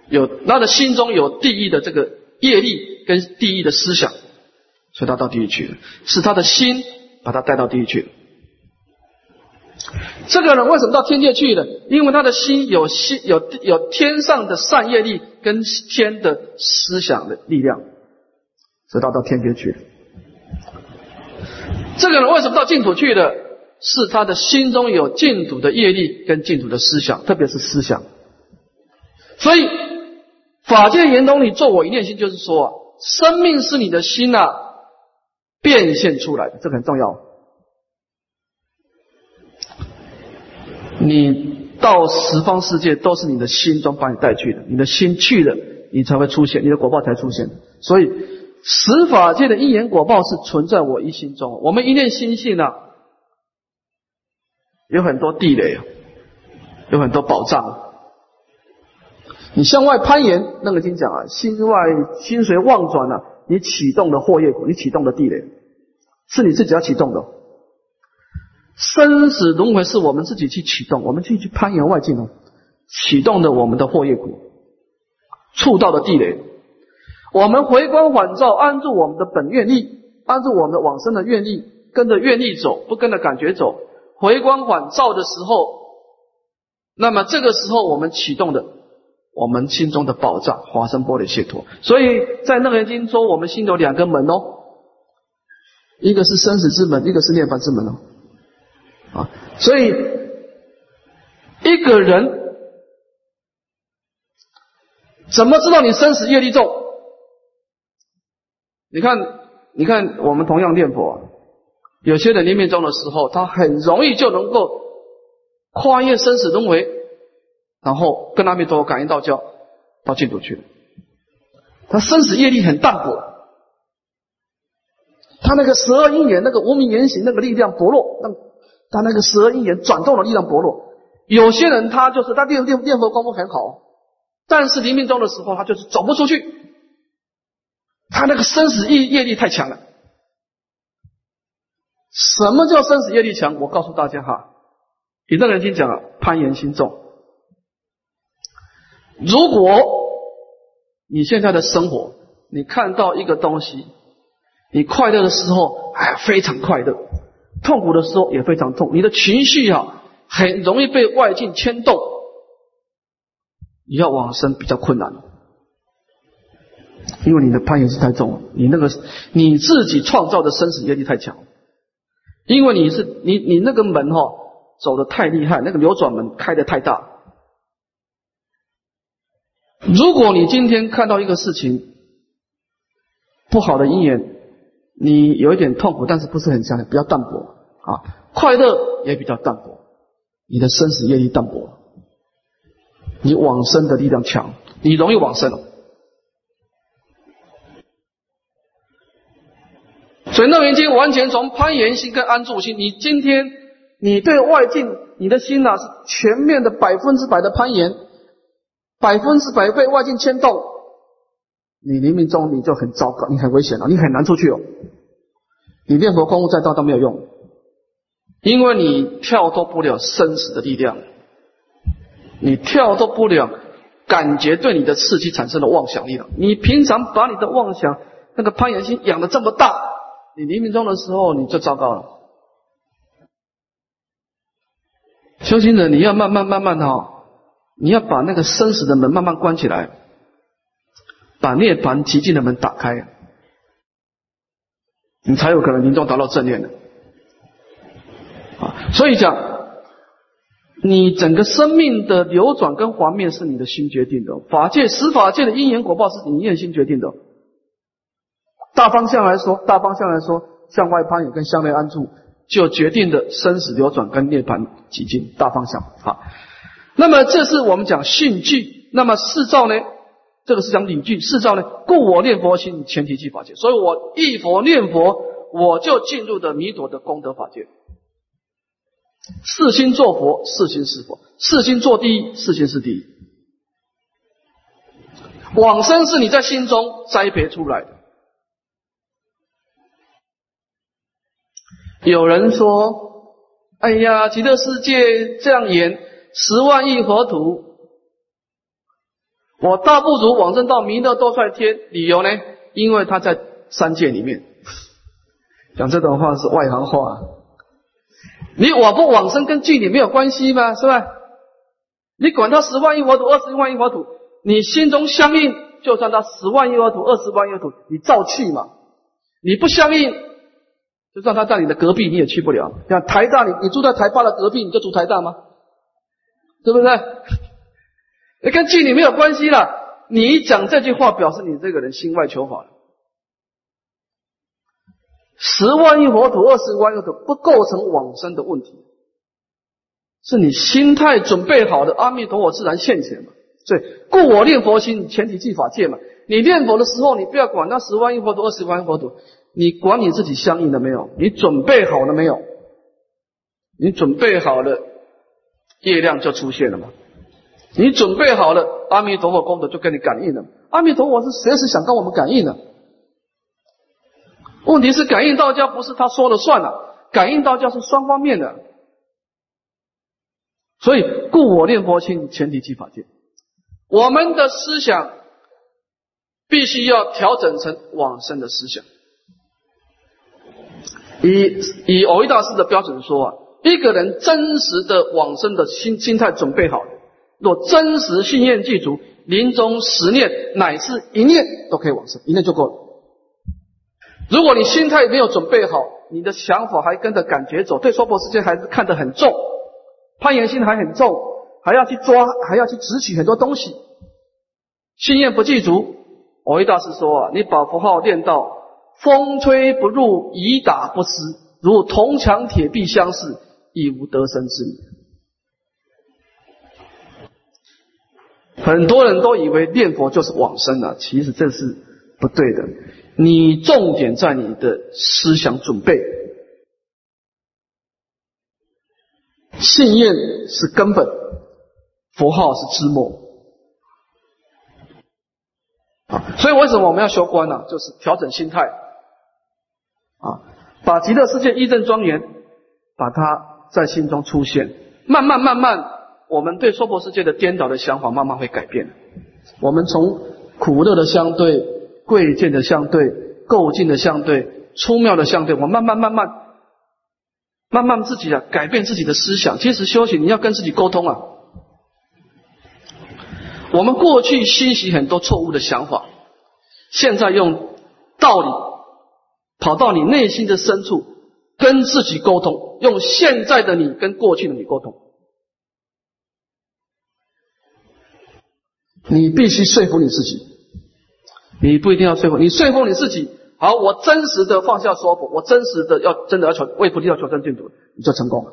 有他的心中有地狱的这个业力跟地狱的思想，所以他到地狱去了。是他的心。把他带到地狱去了。这个人为什么到天界去了？因为他的心有心有有天上的善业力跟天的思想的力量，所以他到天界去了。这个人为什么到净土去了？是他的心中有净土的业力跟净土的思想，特别是思想。所以法界圆通里做我一念心，就是说啊，生命是你的心呐。变现出来的，这个很重要。你到十方世界都是你的心中把你带去的，你的心去了，你才会出现，你的果报才出现。所以十法界的因缘果报是存在我一心中。我们一念心性呢，有很多地雷，有很多宝藏。你向外攀岩，那个经讲啊，心外心随妄转了。你启动的祸业苦，你启动的地雷，是你自己要启动的。生死轮回是我们自己去启动，我们去去攀岩外境哦，启动的我们的祸业苦，触到的地雷。我们回光返照，安住我们的本愿力，安住我们的往生的愿力，跟着愿力走，不跟着感觉走。回光返照的时候，那么这个时候我们启动的。我们心中的宝藏，华生波璃解脱。所以在《楞严经》说，我们心有两个门哦，一个是生死之门，一个是涅槃之门哦。啊，所以一个人怎么知道你生死业力重？你看，你看，我们同样念佛，有些人临命终的时候，他很容易就能够跨越生死轮回。然后跟阿弥陀佛感应道交，到净土去了。他生死业力很淡薄，他那个十二因缘那个无名缘行那个力量薄弱，那他那个十二因缘转动的力量薄弱。有些人他就是他念念念佛功夫很好，但是临命终的时候他就是走不出去，他那个生死业业力太强了。什么叫生死业力强？我告诉大家哈，《你那个人经》讲了，攀岩心重。如果你现在的生活，你看到一个东西，你快乐的时候哎非常快乐，痛苦的时候也非常痛，你的情绪啊很容易被外境牵动，你要往生比较困难，因为你的攀岩是太重了，你那个你自己创造的生死业力太强。因为你是你你那个门哈走的太厉害，那个流转门开的太大。如果你今天看到一个事情不好的因缘，你有一点痛苦，但是不是很强烈，比较淡薄啊，快乐也比较淡薄，你的生死业力淡薄，你往生的力量强，你容易往生了。所以《楞严经》完全从攀岩心跟安住心。你今天你对外境，你的心呐是全面的百分之百的攀岩，百分之百被外境牵动，你临命中你就很糟糕，你很危险了，你很难出去哦。你念佛功夫再大都没有用，因为你跳脱不了生死的力量，你跳脱不了感觉对你的刺激产生的妄想力了。你平常把你的妄想那个攀岩心养的这么大。你黎明中的时候，你就糟糕了。修行者，你要慢慢慢慢的哈，你要把那个生死的门慢慢关起来，把涅槃极境的门打开，你才有可能临终达到正念的。啊，所以讲，你整个生命的流转跟环面是你的心决定的，法界、十法界的因缘果报是你念心决定的。大方向来说，大方向来说，向外攀岩跟向内安住，就决定的生死流转跟涅槃极境。大方向好，那么这是我们讲信聚。那么四照呢？这个是讲理句。四照呢？故我念佛心，前提即法界。所以我一佛念佛，我就进入的弥陀的功德法界。四心做佛，四心是佛；四心做第一，四心是第一。往生是你在心中栽培出来的。有人说：“哎呀，极乐世界这样演十万亿佛土，我倒不如往生到弥勒多帅天。理由呢？因为他在三界里面讲这种话是外行话。你我不往生跟距离没有关系吗？是吧？你管他十万亿佛土、二十万亿佛土，你心中相应，就算他十万亿佛土、二十万亿佛土，你照去嘛。你不相应。”就算他在你的隔壁，你也去不了。像台大，你你住在台大的隔壁，你就住台大吗？对不对？你跟距离没有关系了。你讲这句话，表示你这个人心外求法。十万亿佛土、二十万亿佛土不构成往生的问题，是你心态准备好的，阿弥陀佛自然现前嘛。所以，故我念佛心，前提即法界嘛。你念佛的时候，你不要管那十万亿佛土、二十万亿佛土。你管你自己相应的没有？你准备好了没有？你准备好了，业量就出现了嘛。你准备好了，阿弥陀佛功德就跟你感应了。阿弥陀佛是随时想跟我们感应的。问题是感应道教不是他说了算了，感应道教是双方面的。所以，故我念佛心，前提即法界。我们的思想必须要调整成往生的思想。以以偶一大师的标准说啊，一个人真实的往生的心心态准备好，若真实信念具足，临终十念乃至一念都可以往生，一念就够了。如果你心态没有准备好，你的想法还跟着感觉走，对娑婆世界还是看得很重，攀岩心还很重，还要去抓，还要去执取很多东西，信念不具足。偶一大师说啊，你把符号练到。风吹不入，雨打不湿，如铜墙铁壁相似，亦无得生之理。很多人都以为念佛就是往生了，其实这是不对的。你重点在你的思想准备，信念是根本，佛号是枝末。啊，所以为什么我们要修观呢？就是调整心态，啊，把极乐世界一正庄严，把它在心中出现，慢慢慢慢，我们对娑婆世界的颠倒的想法慢慢会改变。我们从苦乐的相对。贵贱的相对，构境的相对，出妙的相对，我慢慢慢慢慢慢自己啊改变自己的思想。其实修行你要跟自己沟通啊。我们过去欣喜很多错误的想法，现在用道理跑到你内心的深处，跟自己沟通，用现在的你跟过去的你沟通。你必须说服你自己。你不一定要说服你，说服你自己。好，我真实的放下说服，我真实的要真的要求为菩提要求真净土，你就成功了。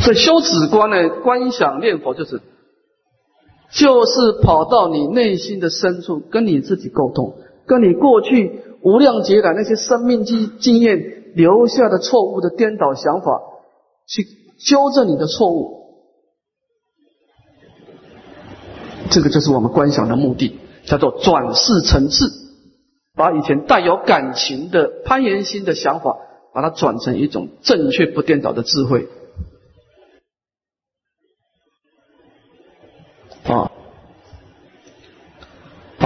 所以修止观呢，观想念佛就是，就是跑到你内心的深处，跟你自己沟通，跟你过去无量劫来那些生命经经验留下的错误的颠倒想法，去纠正你的错误。这个就是我们观想的目的，叫做转世成智，把以前带有感情的攀岩心的想法，把它转成一种正确不颠倒的智慧。啊，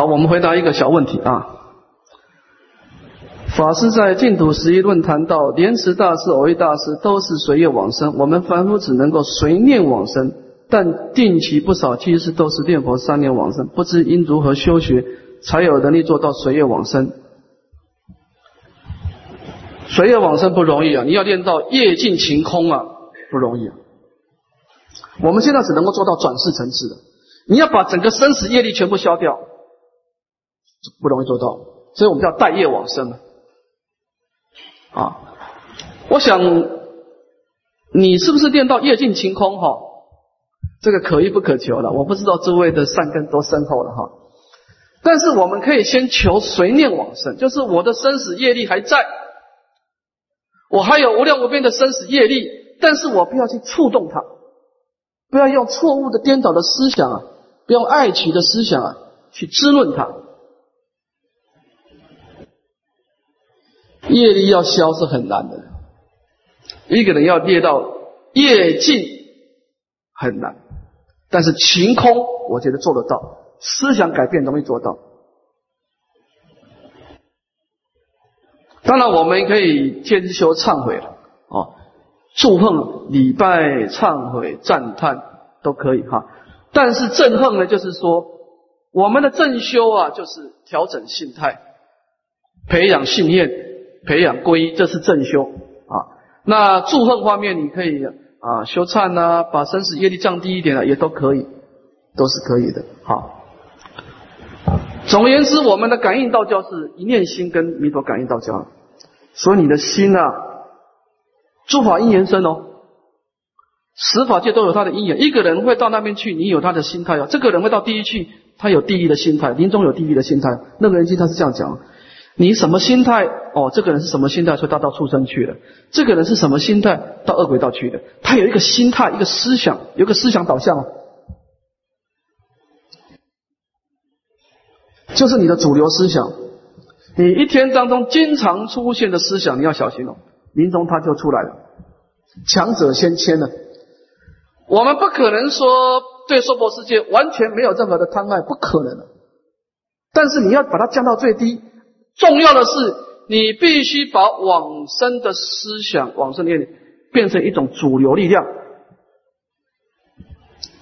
我们回答一个小问题啊。法师在净土十一论谈到，莲池大师、偶遇大师都是随业往生，我们凡夫只能够随念往生。但定期不少，其实都是念佛三年往生，不知应如何修学才有能力做到随业往生。随业往生不容易啊！你要练到业尽晴空啊，不容易啊！我们现在只能够做到转世层次的，你要把整个生死业力全部消掉，不容易做到，所以我们叫待业往生啊！我想你是不是练到业尽晴空哈？这个可遇不可求了，我不知道诸位的善根多深厚了哈。但是我们可以先求随念往生，就是我的生死业力还在，我还有无量无边的生死业力，但是我不要去触动它，不要用错误的颠倒的思想啊，不用爱取的思想啊去滋润它。业力要消是很难的，一个人要列到业尽很难。但是晴空，我觉得做得到。思想改变容易做到。当然，我们可以兼修忏悔了，哦，祝贺、礼拜、忏悔、赞叹都可以哈。但是正恨呢，就是说我们的正修啊，就是调整心态，培养信念，培养皈依，这是正修啊。那祝贺方面，你可以。啊，修忏呐，把生死业力降低一点啊，也都可以，都是可以的。好，总而言之，我们的感应道教是一念心跟弥陀感应道教，所以你的心呐，诸法因缘生哦，十法界都有他的因缘。一个人会到那边去，你有他的心态哦。这个人会到地狱去，他有地狱的心态，临终有地狱的心态。那个人经他是这样讲。你什么心态？哦，这个人是什么心态？所以他到畜生去了。这个人是什么心态？到恶鬼道去的。他有一个心态，一个思想，有个思想导向，就是你的主流思想。你一天当中经常出现的思想，你要小心哦。临终他就出来了，强者先迁了。我们不可能说对娑婆世界完全没有任何的贪爱，不可能。但是你要把它降到最低。重要的是，你必须把往生的思想、往生念变成一种主流力量。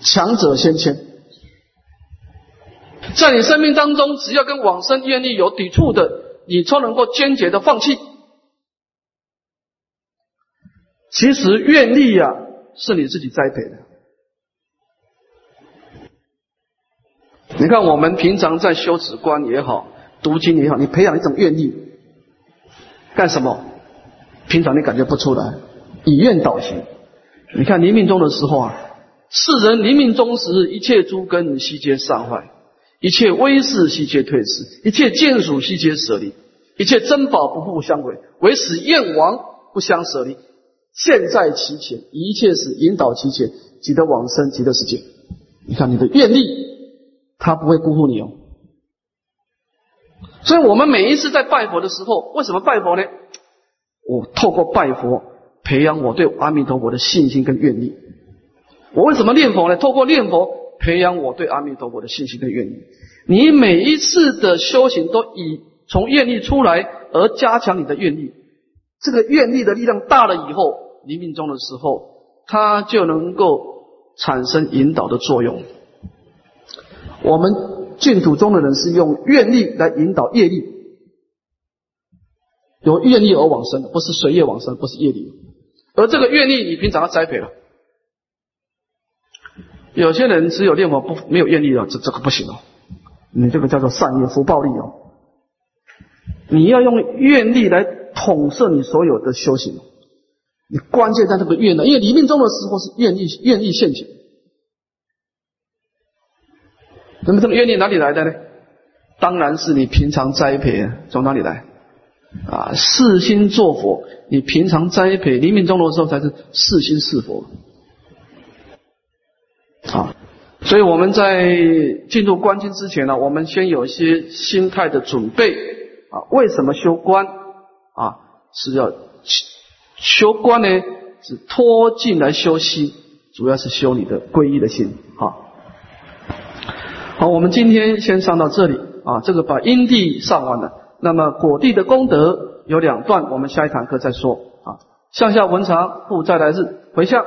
强者先迁，在你生命当中，只要跟往生愿力有抵触的，你都能够坚决的放弃。其实愿力呀，是你自己栽培的。你看，我们平常在修止观也好。读经也好，你培养一种愿力，干什么？平常你感觉不出来，以愿导行。你看临命终的时候啊，世人临命终时，一切诸根悉皆散坏，一切威势悉皆退失，一切眷属悉皆舍离，一切珍宝不复相违，唯使燕王不相舍离。现在其前，一切是引导其前，即得往生，即得世界。你看你的愿力，他不会辜负你哦。所以，我们每一次在拜佛的时候，为什么拜佛呢？我透过拜佛，培养我对阿弥陀佛的信心跟愿力。我为什么念佛呢？透过念佛，培养我对阿弥陀佛的信心跟愿力。你每一次的修行，都以从愿力出来而加强你的愿力。这个愿力的力量大了以后，临命中的时候，它就能够产生引导的作用。我们。净土中的人是用愿力来引导业力，有愿力而往生的，不是随业往生，不是业力。而这个愿力，你平常要栽培了。有些人只有念佛不没有愿力了，这这个不行哦。你这个叫做善业福报力哦。你要用愿力来统摄你所有的修行。你关键在这个愿呢，因为你命中的时候是愿力愿力现前。那么这个愿力哪里来的呢？当然是你平常栽培，从哪里来？啊，四心做佛，你平常栽培，临命中的时候才是四心是佛。啊，所以我们在进入观经之前呢，我们先有一些心态的准备。啊，为什么修观？啊，是要修观呢？是脱进来修心，主要是修你的皈依的心。好。我们今天先上到这里啊。这个把因地上完了，那么果地的功德有两段，我们下一堂课再说啊。向下文长复再来日回向。